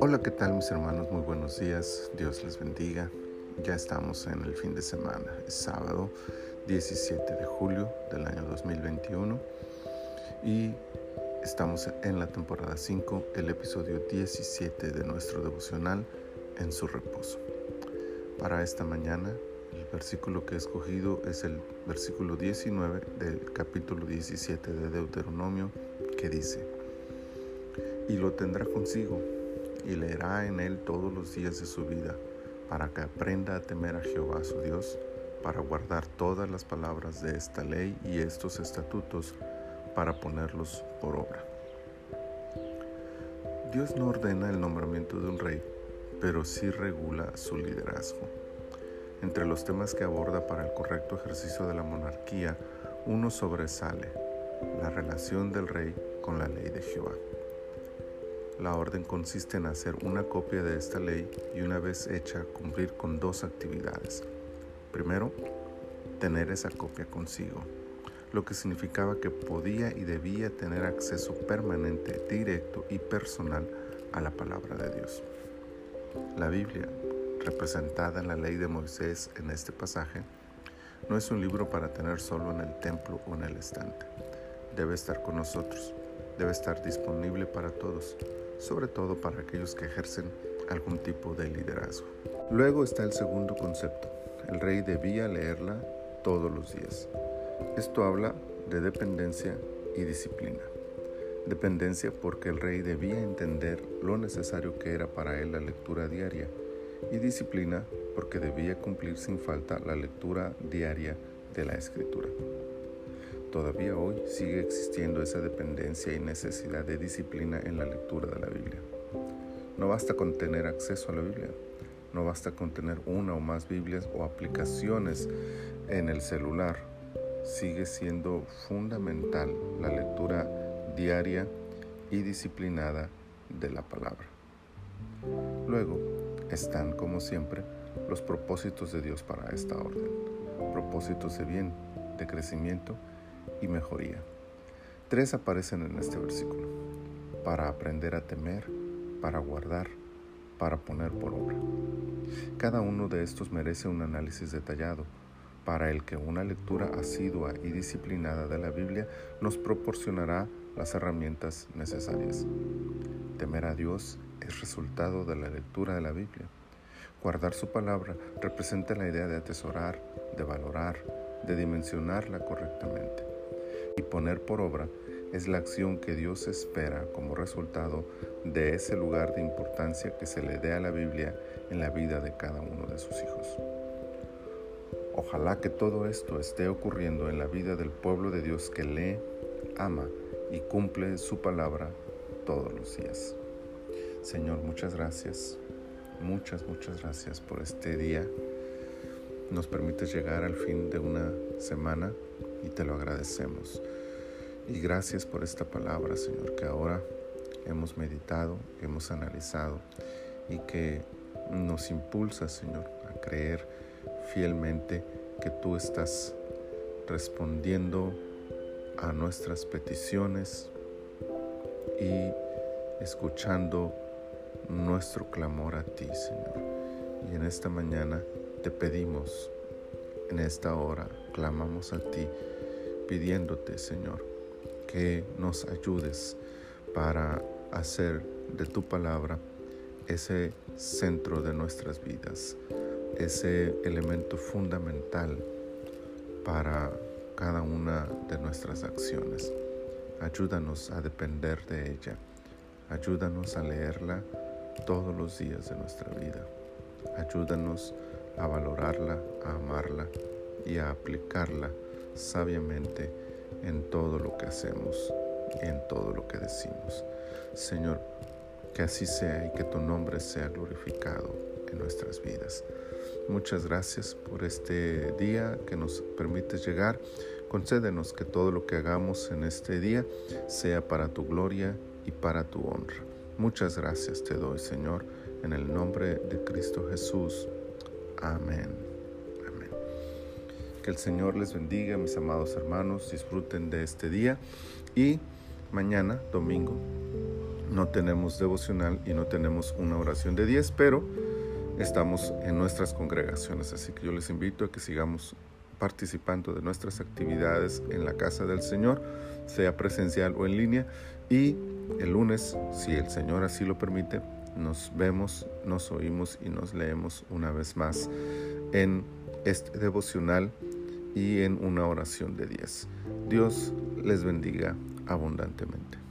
Hola, ¿qué tal mis hermanos? Muy buenos días, Dios les bendiga. Ya estamos en el fin de semana, es sábado 17 de julio del año 2021 y estamos en la temporada 5, el episodio 17 de nuestro devocional en su reposo. Para esta mañana, el versículo que he escogido es el versículo 19 del capítulo 17 de Deuteronomio dice, y lo tendrá consigo y leerá en él todos los días de su vida, para que aprenda a temer a Jehová su Dios, para guardar todas las palabras de esta ley y estos estatutos, para ponerlos por obra. Dios no ordena el nombramiento de un rey, pero sí regula su liderazgo. Entre los temas que aborda para el correcto ejercicio de la monarquía, uno sobresale, la relación del rey con la ley de Jehová. La orden consiste en hacer una copia de esta ley y una vez hecha cumplir con dos actividades. Primero, tener esa copia consigo, lo que significaba que podía y debía tener acceso permanente, directo y personal a la palabra de Dios. La Biblia, representada en la ley de Moisés en este pasaje, no es un libro para tener solo en el templo o en el estante. Debe estar con nosotros, debe estar disponible para todos sobre todo para aquellos que ejercen algún tipo de liderazgo. Luego está el segundo concepto. El rey debía leerla todos los días. Esto habla de dependencia y disciplina. Dependencia porque el rey debía entender lo necesario que era para él la lectura diaria y disciplina porque debía cumplir sin falta la lectura diaria de la escritura. Todavía hoy sigue existiendo esa dependencia y necesidad de disciplina en la lectura de la Biblia. No basta con tener acceso a la Biblia, no basta con tener una o más Biblias o aplicaciones en el celular. Sigue siendo fundamental la lectura diaria y disciplinada de la palabra. Luego están, como siempre, los propósitos de Dios para esta orden. Propósitos de bien, de crecimiento y mejoría. Tres aparecen en este versículo. Para aprender a temer, para guardar, para poner por obra. Cada uno de estos merece un análisis detallado, para el que una lectura asidua y disciplinada de la Biblia nos proporcionará las herramientas necesarias. Temer a Dios es resultado de la lectura de la Biblia. Guardar su palabra representa la idea de atesorar, de valorar, de dimensionarla correctamente poner por obra es la acción que Dios espera como resultado de ese lugar de importancia que se le dé a la Biblia en la vida de cada uno de sus hijos. Ojalá que todo esto esté ocurriendo en la vida del pueblo de Dios que lee, ama y cumple su palabra todos los días. Señor, muchas gracias, muchas, muchas gracias por este día. Nos permites llegar al fin de una semana y te lo agradecemos. Y gracias por esta palabra, Señor, que ahora hemos meditado, hemos analizado y que nos impulsa, Señor, a creer fielmente que tú estás respondiendo a nuestras peticiones y escuchando nuestro clamor a ti, Señor. Y en esta mañana te pedimos, en esta hora, clamamos a ti pidiéndote, Señor, que nos ayudes para hacer de tu palabra ese centro de nuestras vidas, ese elemento fundamental para cada una de nuestras acciones. Ayúdanos a depender de ella. Ayúdanos a leerla todos los días de nuestra vida. Ayúdanos a valorarla, a amarla y a aplicarla sabiamente en todo lo que hacemos y en todo lo que decimos. Señor, que así sea y que tu nombre sea glorificado en nuestras vidas. Muchas gracias por este día que nos permite llegar. Concédenos que todo lo que hagamos en este día sea para tu gloria y para tu honra. Muchas gracias te doy, Señor, en el nombre de Cristo Jesús. Amén. Que el Señor les bendiga, mis amados hermanos, disfruten de este día y mañana, domingo, no tenemos devocional y no tenemos una oración de 10, pero estamos en nuestras congregaciones. Así que yo les invito a que sigamos participando de nuestras actividades en la casa del Señor, sea presencial o en línea. Y el lunes, si el Señor así lo permite, nos vemos, nos oímos y nos leemos una vez más en este devocional y en una oración de 10. Dios les bendiga abundantemente.